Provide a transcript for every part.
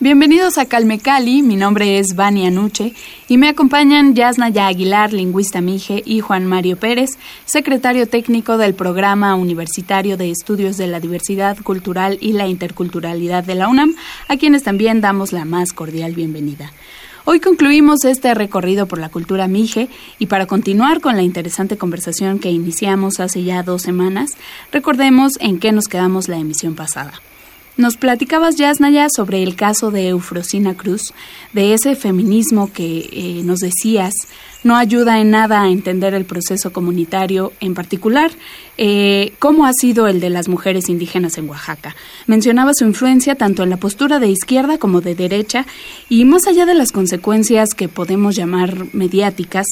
Bienvenidos a Calme Cali, mi nombre es Vania Nuche y me acompañan Yasnaya Aguilar, lingüista Mije, y Juan Mario Pérez, secretario técnico del Programa Universitario de Estudios de la Diversidad Cultural y la Interculturalidad de la UNAM, a quienes también damos la más cordial bienvenida. Hoy concluimos este recorrido por la cultura Mije y para continuar con la interesante conversación que iniciamos hace ya dos semanas, recordemos en qué nos quedamos la emisión pasada. Nos platicabas, Yasnaya, sobre el caso de Eufrosina Cruz, de ese feminismo que eh, nos decías no ayuda en nada a entender el proceso comunitario, en particular, eh, cómo ha sido el de las mujeres indígenas en Oaxaca. Mencionaba su influencia tanto en la postura de izquierda como de derecha, y más allá de las consecuencias que podemos llamar mediáticas,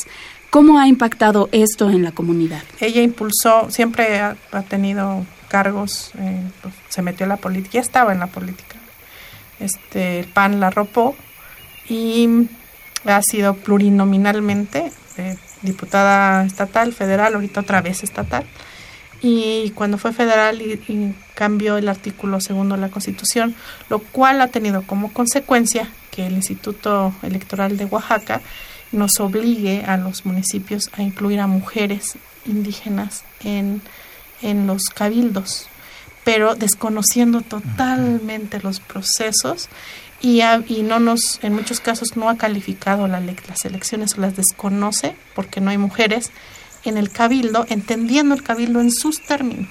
¿cómo ha impactado esto en la comunidad? ella impulsó, siempre ha, ha tenido cargos, eh, pues, se metió en la política, ya estaba en la política. Este, el PAN la arropó y ha sido plurinominalmente eh, diputada estatal, federal, ahorita otra vez estatal. Y cuando fue federal y cambió el artículo segundo de la Constitución, lo cual ha tenido como consecuencia que el Instituto Electoral de Oaxaca nos obligue a los municipios a incluir a mujeres indígenas en, en los cabildos, pero desconociendo totalmente los procesos y, no nos, en muchos casos no ha calificado la las elecciones o las desconoce porque no hay mujeres en el cabildo, entendiendo el cabildo en sus términos.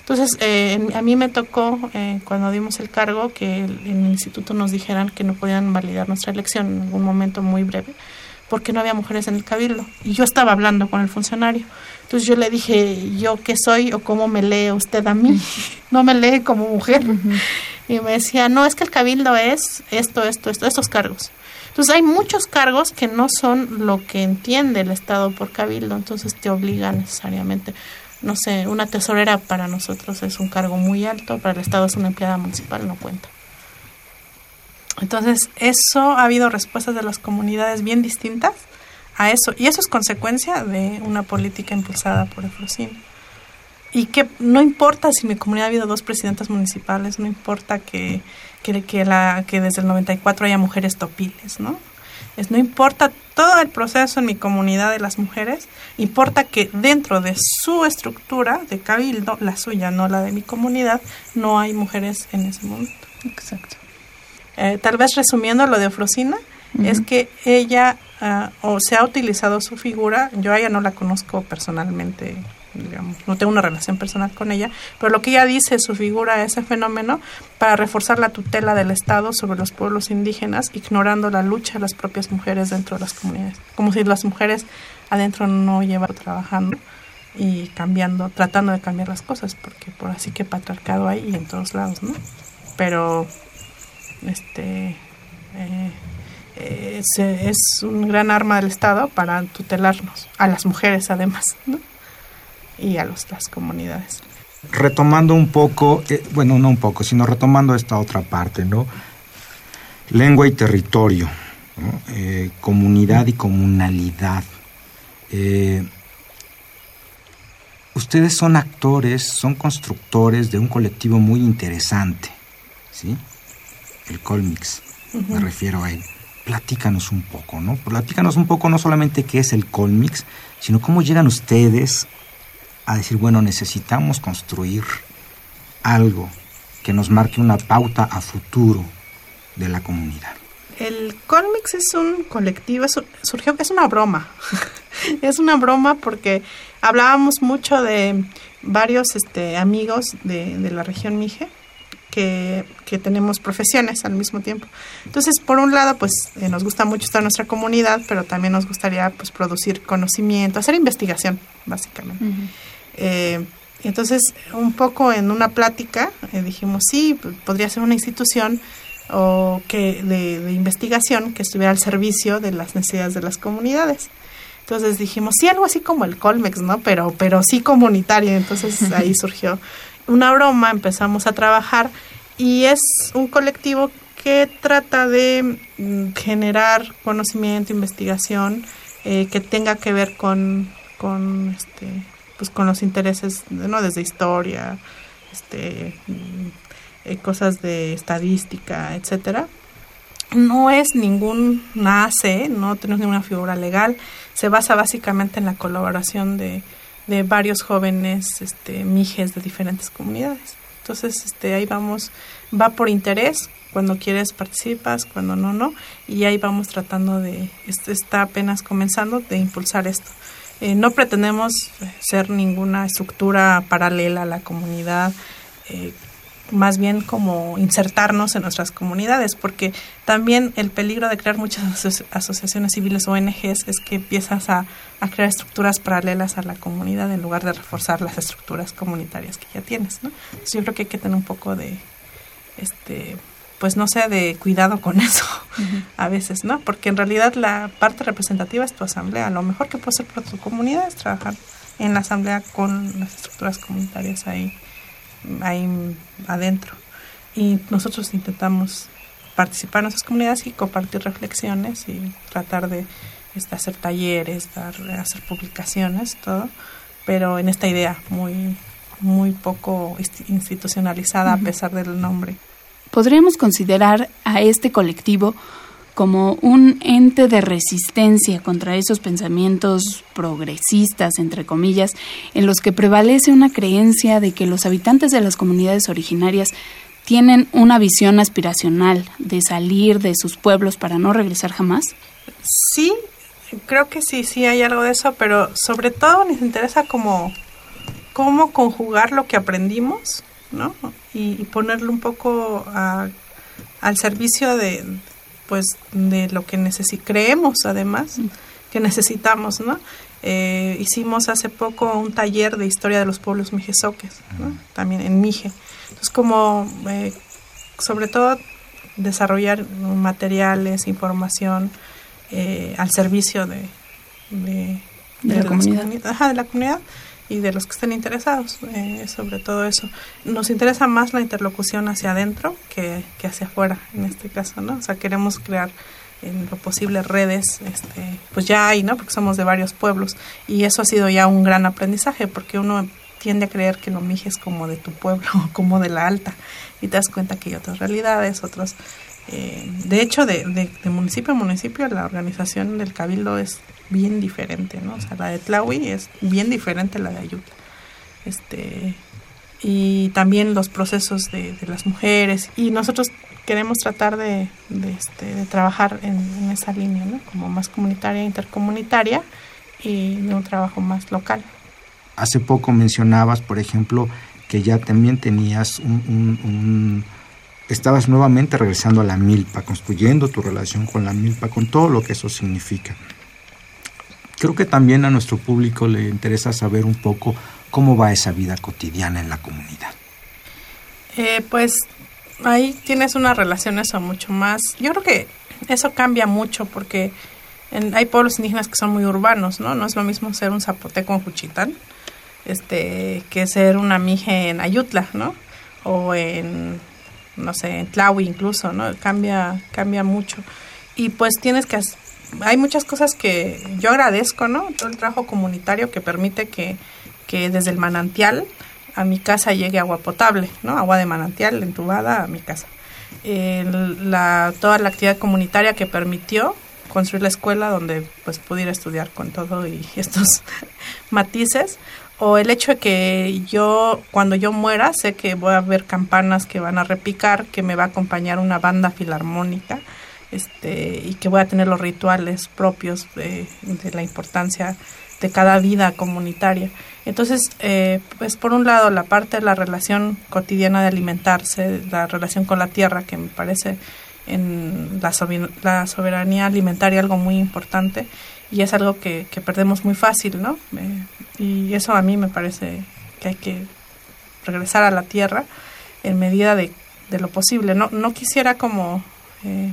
Entonces, eh, a mí me tocó, eh, cuando dimos el cargo, que el- en el instituto nos dijeran que no podían validar nuestra elección en algún momento muy breve, porque no había mujeres en el cabildo. Y yo estaba hablando con el funcionario. Entonces yo le dije, ¿yo qué soy o cómo me lee usted a mí? No me lee como mujer. Y me decía, no, es que el cabildo es esto, esto, esto, estos cargos. Entonces hay muchos cargos que no son lo que entiende el Estado por cabildo, entonces te obliga necesariamente. No sé, una tesorera para nosotros es un cargo muy alto, para el Estado es una empleada municipal, no cuenta. Entonces, eso ha habido respuestas de las comunidades bien distintas a eso, y eso es consecuencia de una política impulsada por Efrosín. Y que no importa si en mi comunidad ha habido dos presidentas municipales, no importa que, que, que la, que desde el 94 haya mujeres topiles, ¿no? Es, no importa todo el proceso en mi comunidad de las mujeres, importa que dentro de su estructura de cabildo, la suya, no la de mi comunidad, no hay mujeres en ese momento. Exacto. Eh, tal vez resumiendo lo de Ofrosina, es que ella ah, o se ha utilizado su figura, yo a ella no la conozco personalmente, digamos, no tengo una relación personal con ella, pero lo que ella dice, su figura, ese fenómeno, para reforzar la tutela del Estado sobre los pueblos indígenas, ignorando la lucha de las propias mujeres dentro de las comunidades, como si las mujeres adentro no llevan trabajando y cambiando, tratando de cambiar las cosas, porque por así que patriarcado hay y en todos lados, ¿no? Pero este eh, eh, se- es un gran arma del Estado para tutelarnos, a las mujeres además, ¿no? y a los, las comunidades. retomando un poco, eh, bueno, no un poco, sino retomando esta otra parte, ¿no? Lengua y territorio, ¿no? Eh, comunidad y comunalidad. Eh, ustedes son actores, son constructores de un colectivo muy interesante, ¿sí? El Colmix, me refiero a él. Platícanos un poco, ¿no? Platícanos un poco no solamente qué es el Colmix, sino cómo llegan ustedes a decir, bueno, necesitamos construir algo que nos marque una pauta a futuro de la comunidad. El Colmix es un colectivo, es, surgió, es una broma. es una broma porque hablábamos mucho de varios este, amigos de, de la región Mije que, que tenemos profesiones al mismo tiempo. Entonces, por un lado, pues eh, nos gusta mucho estar en nuestra comunidad, pero también nos gustaría pues producir conocimiento, hacer investigación, básicamente. Eh, entonces, un poco en una plática eh, dijimos, sí, podría ser una institución o que de, de, investigación que estuviera al servicio de las necesidades de las comunidades. Entonces dijimos, sí, algo así como el Colmex, ¿no? Pero, pero sí comunitario. Entonces ahí surgió una broma, empezamos a trabajar y es un colectivo que trata de mm, generar conocimiento, investigación, eh, que tenga que ver con, con este, pues con los intereses, ¿no? Desde historia, este, mm, eh, cosas de estadística, etcétera. No es ningún NACE, no tenemos ninguna figura legal, se basa básicamente en la colaboración de, de varios jóvenes este, mijes de diferentes comunidades. Entonces, este, ahí vamos, va por interés, cuando quieres participas, cuando no, no, y ahí vamos tratando de, está apenas comenzando, de impulsar esto. Eh, no pretendemos ser ninguna estructura paralela a la comunidad, eh, más bien como insertarnos en nuestras comunidades, porque también el peligro de crear muchas asociaciones civiles o ONGs es que empiezas a, a, crear estructuras paralelas a la comunidad en lugar de reforzar las estructuras comunitarias que ya tienes, ¿no? Entonces yo creo que hay que tener un poco de, este, pues no sé, de cuidado con eso a veces, ¿no? Porque en realidad la parte representativa es tu asamblea. Lo mejor que puede hacer para tu comunidad es trabajar en la asamblea con las estructuras comunitarias ahí, ahí adentro. Y nosotros intentamos participar en nuestras comunidades y compartir reflexiones y tratar de este, hacer talleres, dar, hacer publicaciones, todo, pero en esta idea muy muy poco institucionalizada a pesar del nombre. Podríamos considerar a este colectivo como un ente de resistencia contra esos pensamientos progresistas, entre comillas, en los que prevalece una creencia de que los habitantes de las comunidades originarias tienen una visión aspiracional de salir de sus pueblos para no regresar jamás? Sí, creo que sí, sí hay algo de eso, pero sobre todo nos interesa como cómo conjugar lo que aprendimos ¿no? Y, ponerlo un poco al servicio de, pues, de lo que creemos además que necesitamos, ¿no? Eh, hicimos hace poco un taller de historia de los pueblos mijesoques, También en Mije. Entonces, como, eh, sobre todo, desarrollar materiales, información eh, al servicio de, de, la comunidad. de la comunidad y de los que estén interesados, eh, sobre todo eso. Nos interesa más la interlocución hacia adentro que, que, hacia afuera, en este caso, ¿no? O sea, queremos crear en lo posible redes, este, pues ya hay, ¿no? Porque somos de varios pueblos y eso ha sido ya un gran aprendizaje porque uno tiende a creer que lo mije es como de tu pueblo, como de la alta y te das cuenta que hay otras realidades, otros... Eh, de hecho, de, municipio a municipio, la organización del cabildo es bien diferente, ¿no? O sea, la de Tlahui es bien diferente a la de Ayutla. Este, y también los procesos de, las mujeres. Y nosotros queremos tratar de, de, este, trabajar en, esa línea, ¿no? Como más comunitaria, intercomunitaria y de un trabajo más local. Hace poco mencionabas, por ejemplo, que ya también tenías un estabas nuevamente regresando a la milpa, construyendo tu relación con la milpa, con todo lo que eso significa creo que también a nuestro público le interesa saber un poco cómo va esa vida cotidiana en la comunidad. Eh, pues ahí tienes una relación eso mucho más. Yo creo que eso cambia mucho porque hay pueblos indígenas que son muy urbanos, ¿no? No es lo mismo ser un zapoteco en Juchitán este, que ser una mije en Ayutla, ¿no? O en, no sé, en Tlahui incluso, ¿no? Cambia, cambia mucho. Y pues tienes que hay muchas cosas que yo agradezco, ¿no? Todo el trabajo comunitario que permite que, que desde el manantial a mi casa llegue agua potable, ¿no? Agua de manantial entubada a mi casa. la, toda la actividad comunitaria que permitió construir la escuela donde pues pudiera estudiar con todo y estos matices o el hecho de que yo cuando yo muera sé que voy a ver campanas que van a repicar, que me va a acompañar una banda filarmónica este, y que voy a tener los rituales propios de, la importancia de cada vida comunitaria. Entonces, eh, pues por un lado, la parte de la relación cotidiana de alimentarse, la relación con la tierra, que me parece en la soberanía alimentaria algo muy importante y es algo que, que perdemos muy fácil, ¿no? Eh, y eso a mí me parece que hay que regresar a la tierra en medida de, de lo posible. No, no quisiera como eh,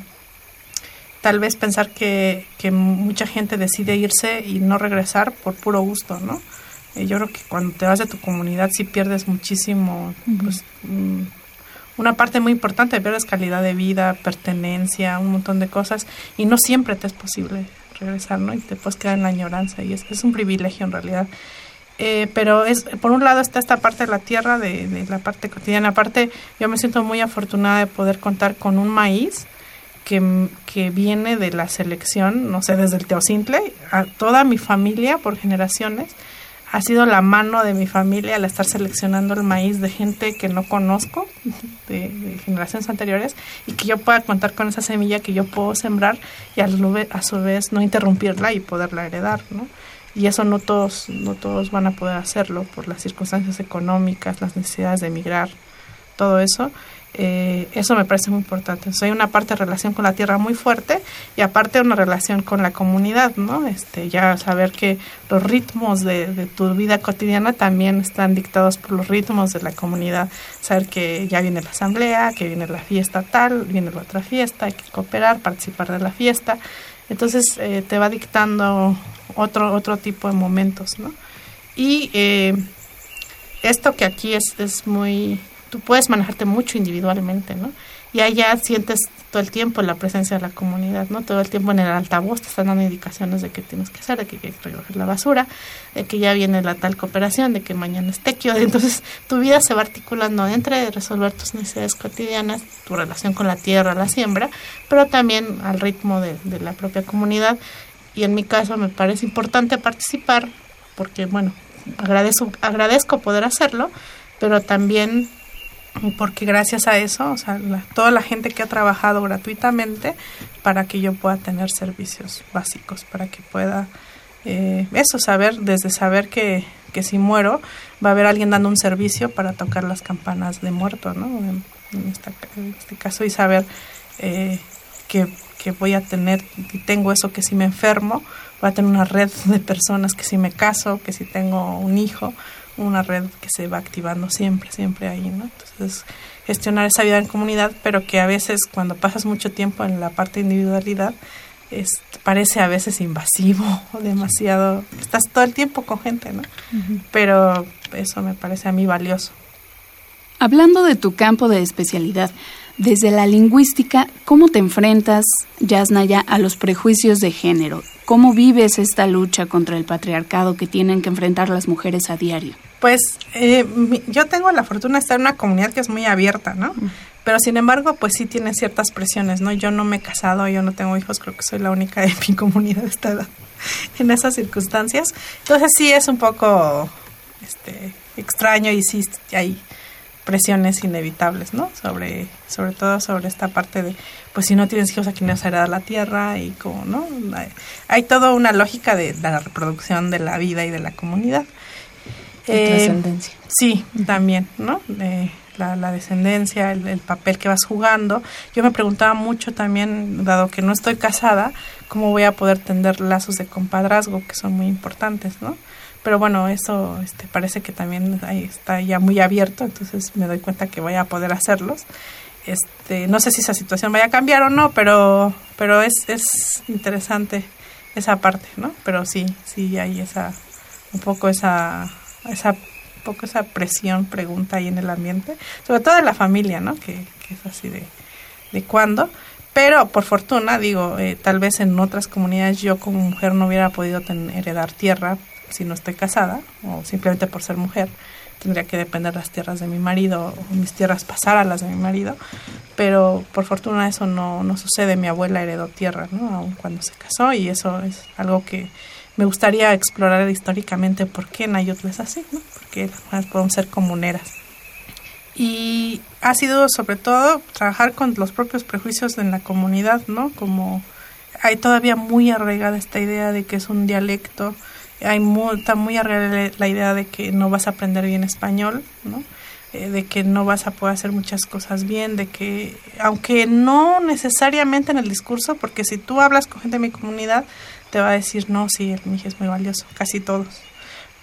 tal vez pensar que, que, mucha gente decide irse y no regresar por puro gusto, ¿no? Eh, yo creo que cuando te vas de tu comunidad sí pierdes muchísimo, pues, mm, una parte muy importante, pierdes calidad de vida, pertenencia, un montón de cosas y no siempre te es posible regresar, ¿no? Y te puedes quedar en la añoranza y es, es un privilegio en realidad. Eh, pero es por un lado está esta parte de la tierra, de, la parte cotidiana. Aparte, yo me siento muy afortunada de poder contar con un maíz que, que viene de la selección, no sé, desde el Teocintle, a toda mi familia por generaciones. Ha sido la mano de mi familia al estar seleccionando el maíz de gente que no conozco, de, generaciones anteriores, y que yo pueda contar con esa semilla que yo puedo sembrar y a, a su vez no interrumpirla y poderla heredar, ¿no? y eso no todos no todos van a poder hacerlo por las circunstancias económicas las necesidades de emigrar todo eso eh, eso me parece muy importante. hay una parte de relación con la tierra muy fuerte y aparte una relación con la comunidad, ¿no? Este, ya saber que los ritmos de, de, tu vida cotidiana también están dictados por los ritmos de la comunidad. Saber que ya viene la asamblea, que viene la fiesta tal, viene la otra fiesta, hay que cooperar, participar de la fiesta. Entonces eh, te va dictando otro, otro tipo de momentos, ¿no? Y eh, esto que aquí es, es muy, puedes manejarte mucho individualmente, ¿no? Y allá sientes todo el tiempo la presencia de la comunidad, ¿no? Todo el tiempo en el altavoz te están dando indicaciones de qué tienes que hacer, de que hay que recoger la basura, de que ya viene la tal cooperación, de que mañana es tequio. Entonces tu vida se va articulando entre resolver tus necesidades cotidianas, tu relación con la tierra, la siembra, pero también al ritmo de, de la propia comunidad. Y en mi caso me parece importante participar porque, bueno, agradezco, agradezco poder hacerlo, pero también porque gracias a eso, o sea, toda la gente que ha trabajado gratuitamente para que yo pueda tener servicios básicos, para que pueda eh, eso, saber, desde saber que, que si muero, va a haber alguien dando un servicio para tocar las campanas de muerto, ¿no? En, este caso, y saber eh, que, que voy a tener, y tengo eso, que si me enfermo, voy a tener una red de personas que si me caso, que si tengo un hijo, una red que se va activando siempre, siempre ahí, ¿no? Entonces, gestionar esa vida en comunidad, pero que a veces cuando pasas mucho tiempo en la parte de individualidad, es, parece a veces invasivo o demasiado, estás todo el tiempo con gente, ¿no? Pero eso me parece a mí valioso. Hablando de tu campo de especialidad, desde la lingüística, ¿cómo te enfrentas, Yasnaya, a los prejuicios de género? ¿Cómo vives esta lucha contra el patriarcado que tienen que enfrentar las mujeres a diario? Pues eh, yo tengo la fortuna de estar en una comunidad que es muy abierta, ¿no? Pero sin embargo, pues sí tiene ciertas presiones, ¿no? Yo no me he casado, yo no tengo hijos, creo que soy la única de mi comunidad de esta edad en esas circunstancias. Entonces sí es un poco este, extraño y sí hay presiones inevitables, ¿no? Sobre, sobre todo sobre esta parte de, pues si no tienes hijos, aquí no heredar la tierra y como, ¿no? Hay, hay toda una lógica de, la reproducción de la vida y de la comunidad. Eh, descendencia. Sí, también, ¿no? la, la, descendencia, el, el, papel que vas jugando. Yo me preguntaba mucho también, dado que no estoy casada, cómo voy a poder tender lazos de compadrazgo, que son muy importantes, ¿no? Pero bueno, eso este, parece que también ahí está ya muy abierto, entonces me doy cuenta que voy a poder hacerlos. Este, no sé si esa situación vaya a cambiar o no, pero, pero es, es interesante esa parte, ¿no? Pero sí, sí hay esa, un poco esa, esa, poco esa presión, pregunta ahí en el ambiente, sobre todo de la familia, ¿no? Que, que es así de, de cuándo. Pero por fortuna, digo, eh, tal vez en otras comunidades yo como mujer no hubiera podido tener, heredar tierra si no estoy casada o simplemente por ser mujer tendría que depender las tierras de mi marido o mis tierras pasar a las de mi marido pero por fortuna eso no, no sucede mi abuela heredó tierra ¿no? aun cuando se casó y eso es algo que me gustaría explorar históricamente por qué Nayutla es así ¿no? porque las mujeres podemos ser comuneras y ha sido sobre todo trabajar con los propios prejuicios en la comunidad no como hay todavía muy arraigada esta idea de que es un dialecto hay muy, está muy arreglada la idea de que no vas a aprender bien español, ¿no? eh, de que no vas a poder hacer muchas cosas bien, de que, aunque no necesariamente en el discurso, porque si tú hablas con gente de mi comunidad, te va a decir, no, sí, el MIGE es muy valioso, casi todos.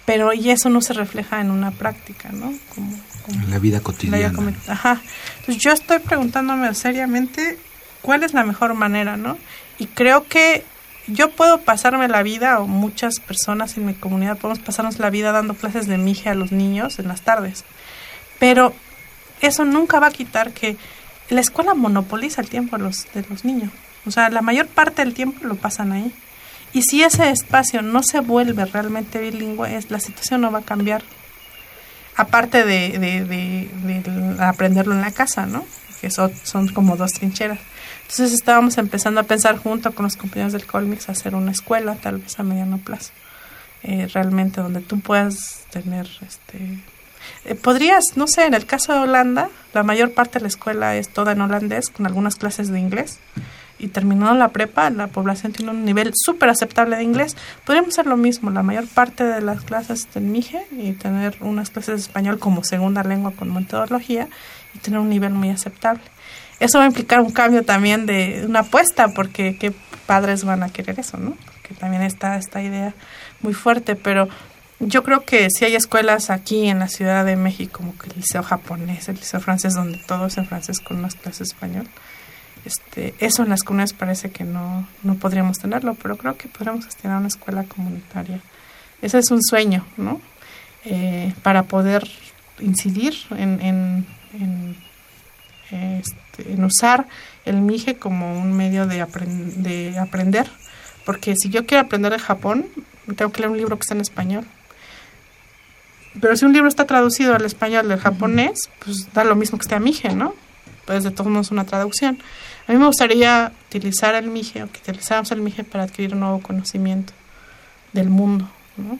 Pero y eso no se refleja en una práctica, ¿no? Como, en la vida cotidiana. Ajá. Entonces yo estoy preguntándome seriamente cuál es la mejor manera, ¿no? Y creo que yo puedo pasarme la vida, o muchas personas en mi comunidad podemos pasarnos la vida dando clases de mije a los niños en las tardes. Pero eso nunca va a quitar que la escuela monopoliza el tiempo de los, de los niños. O sea, la mayor parte del tiempo lo pasan ahí. Y si ese espacio no se vuelve realmente bilingüe, es, la situación no va a cambiar. Aparte de, de, de, aprenderlo en la casa, ¿no? Que son como dos trincheras. Entonces estábamos empezando a pensar junto con los compañeros del Colmix hacer una escuela, tal vez a mediano plazo, eh, realmente donde tú puedas tener, este, eh, podrías, no sé, en el caso de Holanda, la mayor parte de la escuela es toda en holandés, con algunas clases de inglés, y terminando la prepa, la población tiene un nivel súper aceptable de inglés. Podríamos hacer lo mismo, la mayor parte de las clases en MIGE y tener unas clases de español como segunda lengua con metodología y tener un nivel muy aceptable eso va a implicar un cambio también de una apuesta, porque qué padres van a querer eso, ¿no? Porque también está esta idea muy fuerte, pero yo creo que si hay escuelas aquí en la Ciudad de México, como que el liceo japonés, el liceo francés, donde todo es en francés con unas clases español, este, eso en las comunidades parece que no, no podríamos tenerlo, pero creo que podríamos gestionar una escuela comunitaria. Ese es un sueño, ¿no? Eh, para poder incidir en, en, en este, en usar el MIGE como un medio de, de aprender. Porque si yo quiero aprender de Japón, tengo que leer un libro que está en español. Pero si un libro está traducido al español del japonés, pues da lo mismo que esté a MIGE, ¿no? Pues de todos modos una traducción. A mí me gustaría utilizar el MIGE o que utilizáramos el MIGE para adquirir un nuevo conocimiento del mundo, ¿no?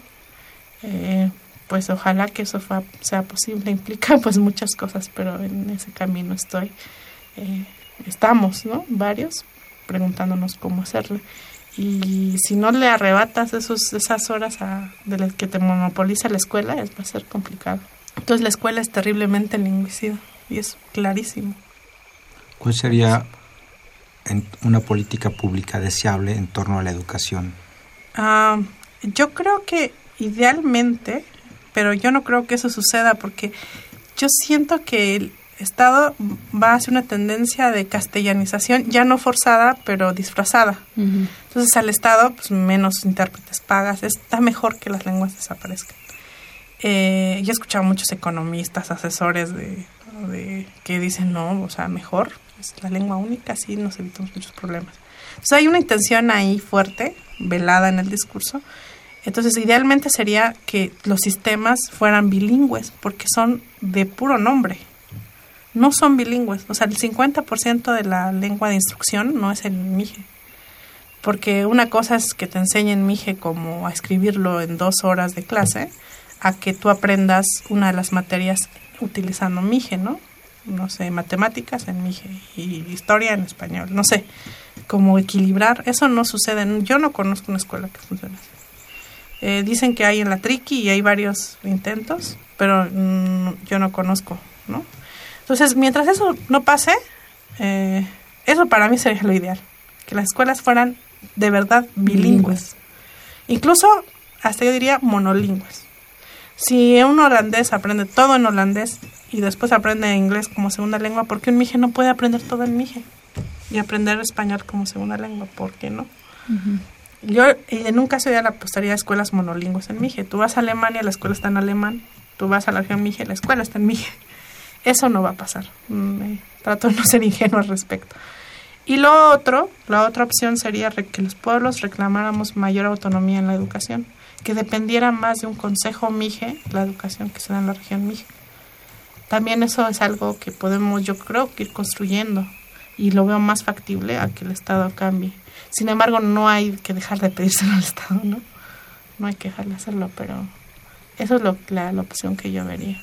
Eh, pues ojalá que eso sea posible. Implica pues muchas cosas, pero en ese camino estoy. Eh, estamos, ¿no? Varios preguntándonos cómo hacerlo. Y si no le arrebatas esos, esas horas a, de las que te monopoliza la escuela, es, va a ser complicado. Entonces la escuela es terriblemente lingüicida y es clarísimo. ¿Cuál sería una política pública deseable en torno a la educación? Ah, yo creo que idealmente pero yo no creo que eso suceda porque yo siento que el Estado va hacia una tendencia de castellanización, ya no forzada, pero disfrazada. Entonces al Estado, pues menos intérpretes pagas, está mejor que las lenguas desaparezcan. Eh, yo he escuchado muchos economistas, asesores de, de, que dicen, no, o sea, mejor es la lengua única, así nos evitamos muchos problemas. Entonces hay una intención ahí fuerte, velada en el discurso, entonces, idealmente sería que los sistemas fueran bilingües, porque son de puro nombre. No son bilingües. O sea, el 50% de la lengua de instrucción no es el MIGE. Porque una cosa es que te enseñen MIGE como a escribirlo en dos horas de clase, a que tú aprendas una de las materias utilizando MIGE, ¿no? No sé, matemáticas en MIGE y historia en español. No sé, cómo equilibrar. Eso no sucede. Yo no conozco una escuela que funcione así. Eh, dicen que hay en la Triqui y hay varios intentos, pero mm, yo no conozco, ¿no? Entonces, mientras eso no pase, eh, eso para mí sería lo ideal, que las escuelas fueran de verdad bilingües, incluso hasta yo diría monolingües. Si un holandés aprende todo en holandés y después aprende inglés como segunda lengua, ¿por qué un mije no puede aprender todo en mije? Y aprender español como segunda lengua, ¿por qué no? Yo en un caso ya la apostaría a escuelas monolingües en Mije. Tú vas a Alemania, la escuela está en alemán. Tú vas a la región Mije, la escuela está en Mije. Eso no va a pasar. Mm, trato de no ser ingenuo al respecto. Y lo otro, la otra opción sería que los pueblos reclamáramos mayor autonomía en la educación, que dependiera más de un consejo MIGE, la educación que se da en la región MIGE. También eso es algo que podemos, yo creo, ir construyendo y lo veo más factible a que el Estado cambie sin embargo, no hay que dejar de pedírselo al Estado, ¿no? No hay que dejar de hacerlo, pero eso es lo, la, opción que yo vería.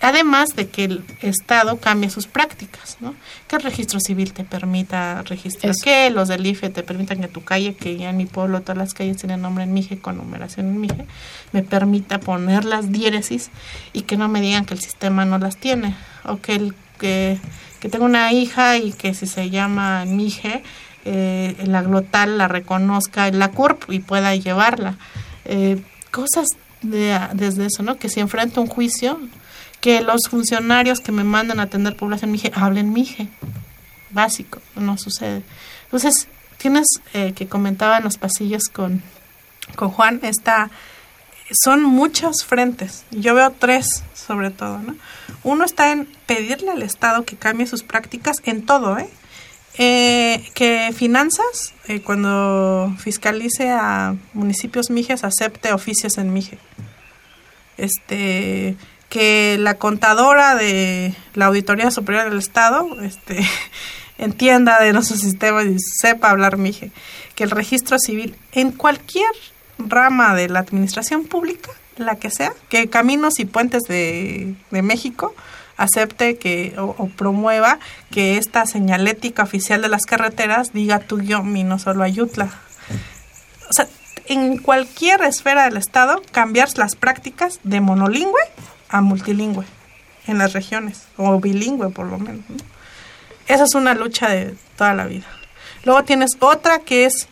Además de que el Estado cambie sus prácticas, ¿no? Que el registro civil te permita registrar, que los del IFE te permitan que tu calle, que ya en mi pueblo todas las calles tienen nombre en Mije, con numeración en Mije, me permita poner las diéresis y que no me digan que el sistema no las tiene. O que, el, que, que tengo una hija y que si se llama Mije, eh, la glotal la reconozca la CURP y pueda llevarla. Eh, cosas de, desde eso, ¿no? Que si enfrento un juicio, que los funcionarios que me mandan a atender población Mije hablen Mije. Básico, no sucede. Entonces, tienes eh, que comentaba en los pasillos con, con Juan, esta, son muchos frentes. Yo veo tres, sobre todo, ¿no? Uno está en pedirle al Estado que cambie sus prácticas en todo, ¿eh? Eh, que finanzas, eh, cuando fiscalice a municipios mijes, acepte oficios en mije. Este, que la contadora de la Auditoría Superior del Estado este, entienda de nuestro sistema y sepa hablar mije. Que el registro civil en cualquier rama de la administración pública, la que sea, que Caminos y Puentes de, de México acepte que o, promueva que esta señalética oficial de las carreteras diga tú yo mi no solo Ayutla. O sea, en cualquier esfera del Estado cambiar las prácticas de monolingüe a multilingüe en las regiones, o bilingüe por lo menos. Esa es una lucha de toda la vida. Luego tienes otra que es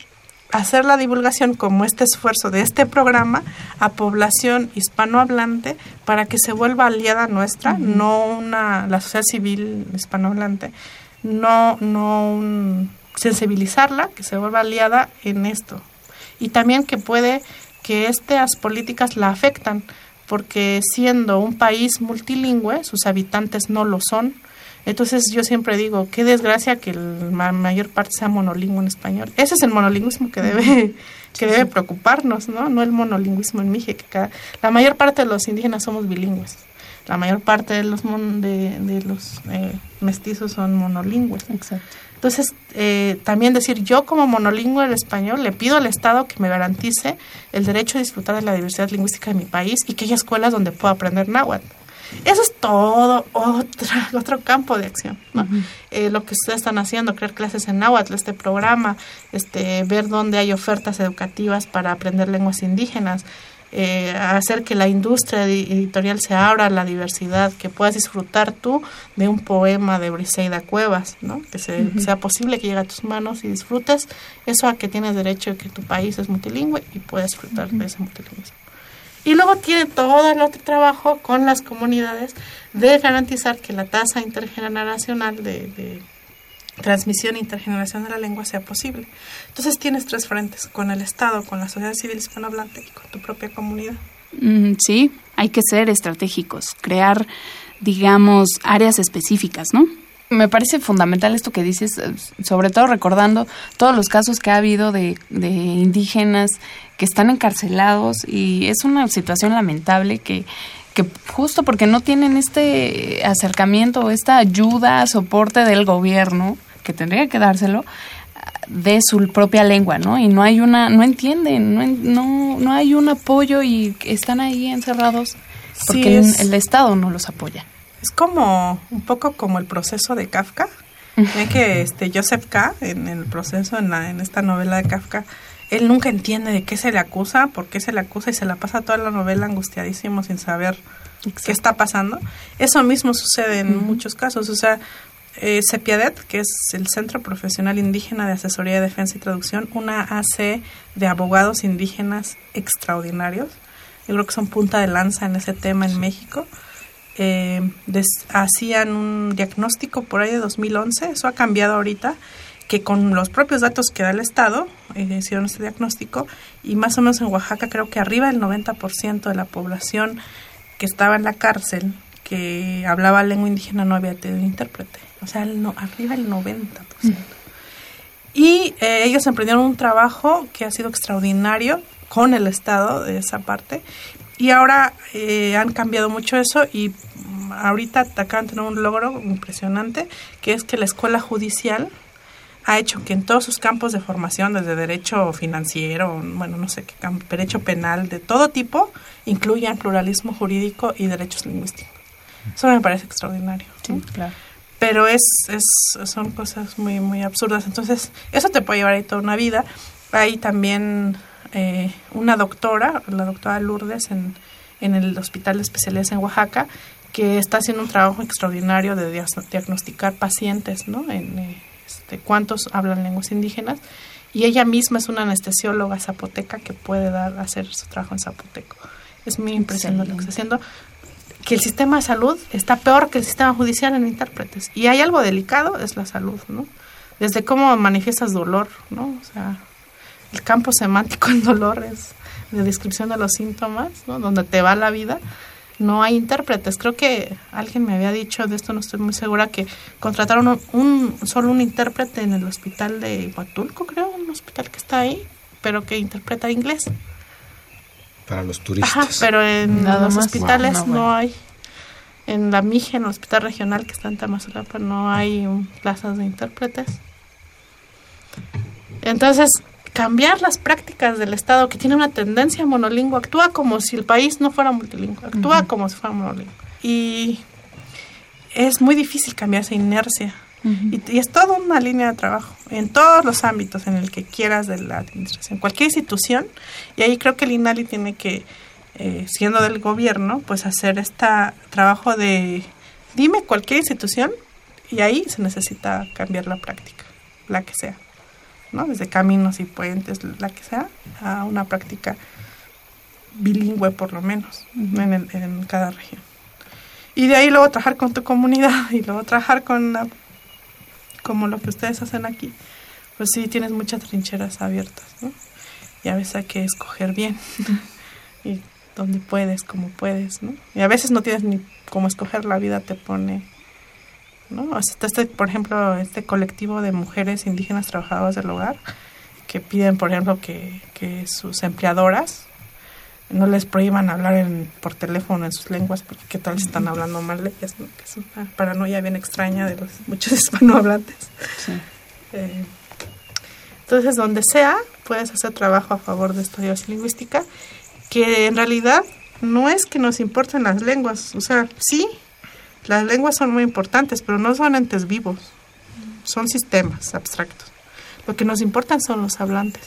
hacer la divulgación como este esfuerzo de este programa a población hispanohablante para que se vuelva aliada nuestra, no una la sociedad civil hispanohablante, no no sensibilizarla, que se vuelva aliada en esto. Y también que puede que estas políticas la afectan, porque siendo un país multilingüe, sus habitantes no lo son, entonces yo siempre digo, qué desgracia que la mayor parte sea monolingüe en español. Ese es el monolingüismo que debe que debe preocuparnos, ¿no? No el monolingüismo en Mije, que la mayor parte de los indígenas somos bilingües. La mayor parte de los de, los eh, mestizos son monolingües. Exacto. Entonces, eh, también decir, yo como monolingüe del español le pido al Estado que me garantice el derecho a disfrutar de la diversidad lingüística de mi país y que haya escuelas donde pueda aprender náhuatl. Eso es todo otra, otro campo de acción. Eh, lo que ustedes están haciendo, crear clases en náhuatl, este programa, este, ver dónde hay ofertas educativas para aprender lenguas indígenas, eh, hacer que la industria editorial se abra a la diversidad, que puedas disfrutar tú de un poema de Briseida Cuevas, ¿no? que sea posible que llegue a tus manos y disfrutes eso a que tienes derecho de que tu país es multilingüe y puedas disfrutar de ese multilingüismo. Y luego tiene todo el otro trabajo con las comunidades de garantizar que la tasa intergeneracional de, transmisión intergeneracional de la lengua sea posible. Entonces tienes tres frentes, con el Estado, con la sociedad civil hispanohablante y con tu propia comunidad. Mm, sí, hay que ser estratégicos, crear, digamos, áreas específicas, ¿no? Me parece fundamental esto que dices, eh, sobre todo recordando todos los casos que ha habido de, de indígenas que están encarcelados y es una situación lamentable que, que justo porque no tienen este acercamiento, esta ayuda, soporte del gobierno, que tendría que dárselo, de su propia lengua, ¿no? Y no hay una, no entienden, no, no, no hay un apoyo y están ahí encerrados porque el, Estado no los apoya. Es como un poco como el proceso de Kafka. Ven que este Joseph K. en el proceso en, la, en esta novela de Kafka, él nunca entiende de qué se le acusa, por qué se le acusa y se la pasa toda la novela angustiadísimo sin saber qué está pasando. Eso mismo sucede en muchos casos. O sea, eh, CEPIADET, que es el Centro Profesional Indígena de Asesoría, Defensa y Traducción, una AC de abogados indígenas extraordinarios. Yo creo que son punta de lanza en ese tema en México eh, hacían un diagnóstico por ahí de 2011, eso ha cambiado ahorita, que con los propios datos que da el Estado eh, hicieron este diagnóstico y más o menos en Oaxaca creo que arriba del 90% de la población que estaba en la cárcel que hablaba lengua indígena no había tenido intérprete, o sea, no, arriba del 90%. Y eh, ellos emprendieron un trabajo que ha sido extraordinario con el Estado de esa parte, y ahora eh, han cambiado mucho eso y ahorita acaban de tener un logro impresionante, que es que la escuela judicial ha hecho que en todos sus campos de formación, desde derecho financiero, bueno, no sé qué derecho penal, de todo tipo, incluyan pluralismo jurídico y derechos lingüísticos. Eso me parece extraordinario. Sí, claro. Pero es, es, son cosas muy, muy absurdas. Entonces, eso te puede llevar ahí toda una vida. Hay también eh, una doctora, la doctora Lourdes, en, en el Hospital de Especialidades en Oaxaca, que está haciendo un trabajo extraordinario de diagnosticar pacientes, ¿no? En, eh, este, cuántos hablan lenguas indígenas. Y ella misma es una anestesióloga zapoteca que puede dar hacer su trabajo en zapoteco. Es muy impresionante lo que está haciendo. Que el sistema de salud está peor que el sistema judicial en intérpretes. Y hay algo delicado, es la salud, ¿no? Desde cómo manifiestas dolor, ¿no? O sea, el campo semántico en dolor es de descripción de los síntomas, ¿no? Donde te va la vida no hay intérpretes. Creo que alguien me había dicho, de esto no estoy muy segura, que contrataron un, solo un intérprete en el hospital de Huatulco, creo, un hospital que está ahí, pero que interpreta inglés. Para los turistas. Ajá, pero en los hospitales no, hay. En la MIGE, en el hospital regional que está en Tamazulapa, no hay plazas de intérpretes. Entonces, cambiar las prácticas del Estado que tiene una tendencia monolingüe, actúa como si el país no fuera multilingüe, actúa como si fuera monolingüe. Y es muy difícil cambiar esa inercia. y, es toda una línea de trabajo en todos los ámbitos en el que quieras de la administración, cualquier institución. Y ahí creo que el INALI tiene que, eh, siendo del gobierno, pues hacer este trabajo de dime cualquier institución y ahí se necesita cambiar la práctica, la que sea. ¿No? desde caminos y puentes, la que sea, a una práctica bilingüe por lo menos en, en, cada región. Y de ahí luego trabajar con tu comunidad y luego trabajar con como lo que ustedes hacen aquí, pues sí tienes muchas trincheras abiertas, ¿no? Y a veces hay que escoger bien y donde puedes, como puedes, ¿no? Y a veces no tienes ni cómo escoger, la vida te pone ¿no? este, por ejemplo, este colectivo de mujeres indígenas trabajadoras del hogar que piden, por ejemplo, que, sus empleadoras no les prohíban hablar en, por teléfono en sus lenguas porque qué tal están hablando mal de ellas, que es una paranoia bien extraña de los muchos hispanohablantes. Eh, entonces, donde sea, puedes hacer trabajo a favor de estudios lingüística, que en realidad no es que nos importen las lenguas, o sea, sí, las lenguas son muy importantes, pero no son entes vivos, son sistemas abstractos. Lo que nos importan son los hablantes.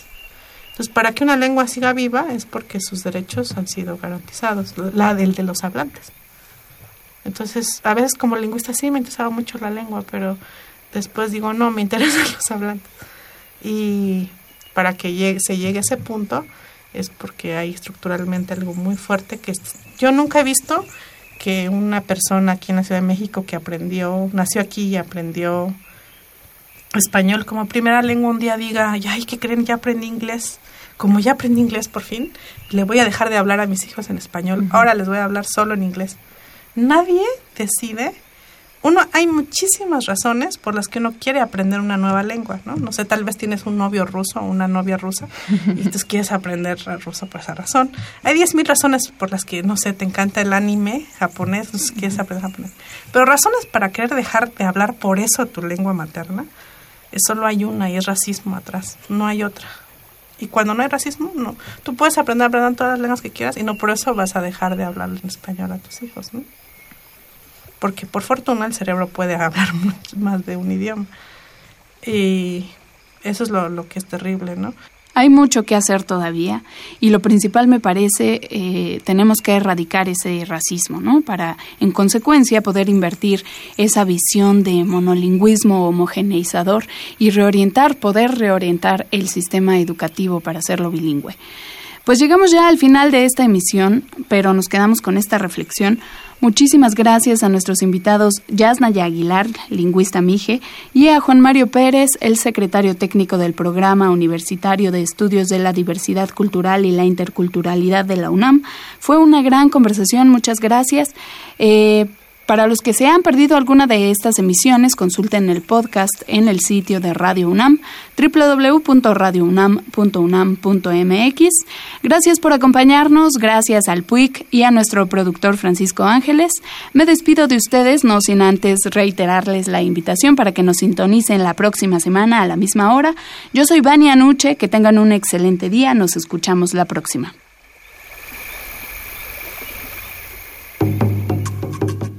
Entonces, para que una lengua siga viva es porque sus derechos han sido garantizados, la del de los hablantes. Entonces, a veces como lingüista sí me interesaba mucho la lengua, pero después digo, no, me interesan los hablantes. Y para que se llegue a ese punto es porque hay estructuralmente algo muy fuerte que yo nunca he visto que una persona aquí en la Ciudad de México que aprendió, nació aquí y aprendió español como primera lengua un día diga, ay, ¿qué creen? Ya aprendí inglés. Como ya aprendí inglés por fin, le voy a dejar de hablar a mis hijos en español. Ahora les voy a hablar solo en inglés. Nadie decide uno, hay muchísimas razones por las que uno quiere aprender una nueva lengua, ¿no? No sé, tal vez tienes un novio ruso o una novia rusa y entonces quieres aprender ruso por esa razón. Hay diez mil razones por las que, no sé, te encanta el anime japonés, entonces quieres aprender japonés. Pero razones para querer dejar de hablar por eso tu lengua materna, solo hay una y es racismo atrás, no hay otra. Y cuando no hay racismo, no. Tú puedes aprender a hablar todas las lenguas que quieras y no por eso vas a dejar de hablar en español a tus hijos, ¿no? Porque por fortuna el cerebro puede hablar más de un idioma. Y eso es lo, que es terrible, ¿no? Hay mucho que hacer todavía y lo principal me parece eh, tenemos que erradicar ese racismo, ¿no? Para en consecuencia poder invertir esa visión de monolingüismo homogeneizador y reorientar, poder reorientar el sistema educativo para hacerlo bilingüe. Pues llegamos ya al final de esta emisión, pero nos quedamos con esta reflexión. Muchísimas gracias a nuestros invitados Yasnaya Aguilar, lingüista Mije, y a Juan Mario Pérez, el secretario técnico del Programa Universitario de Estudios de la Diversidad Cultural y la Interculturalidad de la UNAM. Fue una gran conversación, muchas gracias. Eh, para los que se han perdido alguna de estas emisiones, consulten el podcast en el sitio de Radio UNAM, www.radiounam.unam.mx. Gracias por acompañarnos, gracias al PUIC y a nuestro productor Francisco Ángeles. Me despido de ustedes, no sin antes reiterarles la invitación para que nos sintonicen la próxima semana a la misma hora. Yo soy Vania Anuche, que tengan un excelente día, nos escuchamos la próxima.